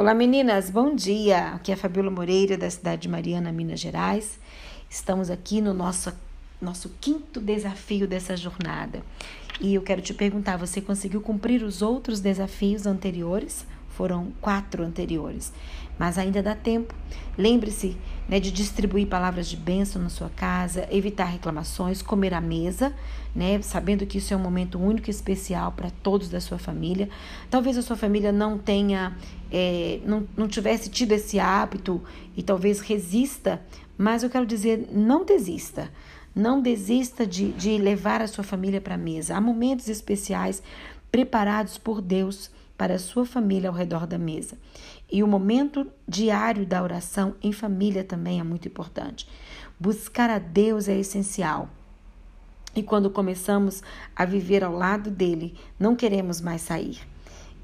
Olá meninas, bom dia. Aqui é a Fabiola Moreira da cidade de Mariana, Minas Gerais. Estamos aqui no nosso nosso quinto desafio dessa jornada. E eu quero te perguntar, você conseguiu cumprir os outros desafios anteriores? Foram quatro anteriores, mas ainda dá tempo. Lembre-se né, de distribuir palavras de bênção na sua casa, evitar reclamações, comer à mesa, né, sabendo que isso é um momento único e especial para todos da sua família. Talvez a sua família não tenha, é, não, não tivesse tido esse hábito e talvez resista, mas eu quero dizer, não desista. Não desista de, de levar a sua família para a mesa. Há momentos especiais preparados por Deus para sua família ao redor da mesa. E o momento diário da oração em família também é muito importante. Buscar a Deus é essencial. E quando começamos a viver ao lado dele, não queremos mais sair.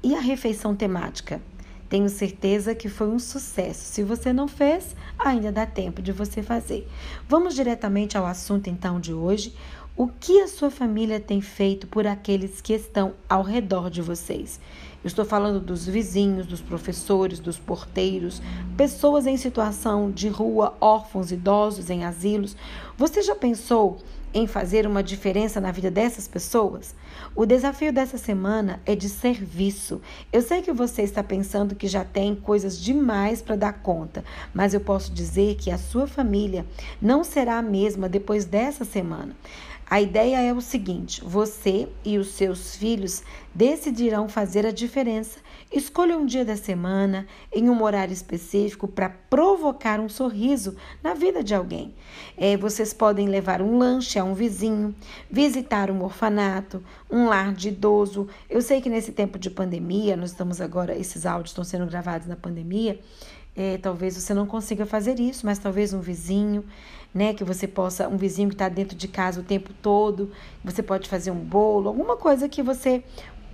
E a refeição temática? Tenho certeza que foi um sucesso. Se você não fez, ainda dá tempo de você fazer. Vamos diretamente ao assunto então de hoje. O que a sua família tem feito por aqueles que estão ao redor de vocês? Eu estou falando dos vizinhos, dos professores, dos porteiros, pessoas em situação de rua, órfãos, idosos em asilos. Você já pensou em fazer uma diferença na vida dessas pessoas? O desafio dessa semana é de serviço. Eu sei que você está pensando que já tem coisas demais para dar conta, mas eu posso dizer que a sua família não será a mesma depois dessa semana. A ideia é o seguinte: você e os seus filhos decidirão fazer a diferença. Escolha um dia da semana, em um horário específico, para provocar um sorriso na vida de alguém. É, vocês podem levar um lanche a um vizinho, visitar um orfanato, um lar de idoso. Eu sei que nesse tempo de pandemia, nós estamos agora, esses áudios estão sendo gravados na pandemia. É, talvez você não consiga fazer isso, mas talvez um vizinho né? Que você possa, um vizinho que está dentro de casa o tempo todo, você pode fazer um bolo, alguma coisa que você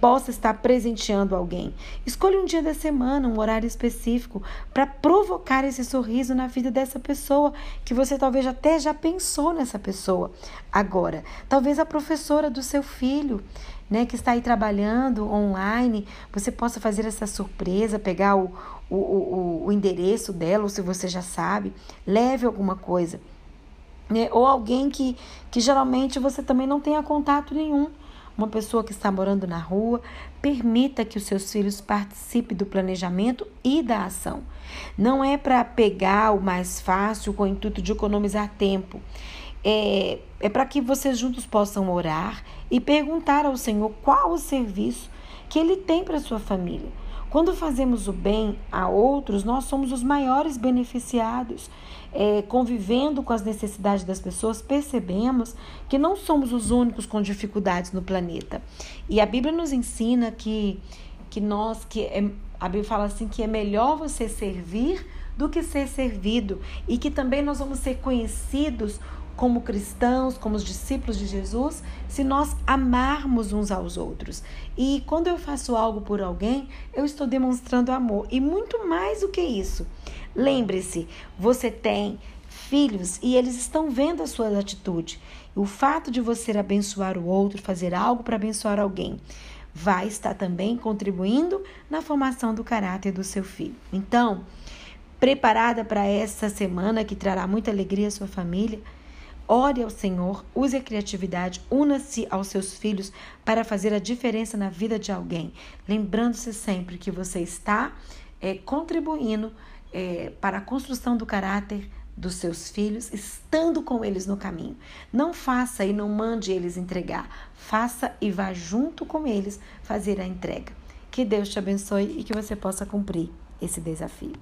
possa estar presenteando alguém. Escolha um dia da semana, um horário específico, para provocar esse sorriso na vida dessa pessoa, que você talvez até já pensou nessa pessoa. Agora, talvez a professora do seu filho, né, que está aí trabalhando online, você possa fazer essa surpresa, pegar o, o, o, o endereço dela, ou se você já sabe, leve alguma coisa né? Ou alguém que, que geralmente você também não tenha contato nenhum. Uma pessoa que está morando na rua, permita que os seus filhos participem do planejamento e da ação. Não é para pegar o mais fácil com o intuito de economizar tempo. É, é para que vocês juntos possam orar e perguntar ao Senhor qual o serviço que Ele tem para sua família. Quando fazemos o bem a outros, nós somos os maiores beneficiados. É, convivendo com as necessidades das pessoas, percebemos que não somos os únicos com dificuldades no planeta. E a Bíblia nos ensina que, que nós, que é, a Bíblia fala assim que é melhor você servir do que ser servido e que também nós vamos ser conhecidos como cristãos, como os discípulos de Jesus, se nós amarmos uns aos outros. E quando eu faço algo por alguém, eu estou demonstrando amor. E muito mais do que isso. Lembre-se, você tem filhos e eles estão vendo a sua atitude. O fato de você abençoar o outro, fazer algo para abençoar alguém, vai estar também contribuindo na formação do caráter do seu filho. Então, preparada para essa semana que trará muita alegria à sua família, Ore ao Senhor, use a criatividade, una-se aos seus filhos para fazer a diferença na vida de alguém, lembrando-se sempre que você está é, contribuindo é, para a construção do caráter dos seus filhos, estando com eles no caminho. Não faça e não mande eles entregar, faça e vá junto com eles fazer a entrega. Que Deus te abençoe e que você possa cumprir esse desafio.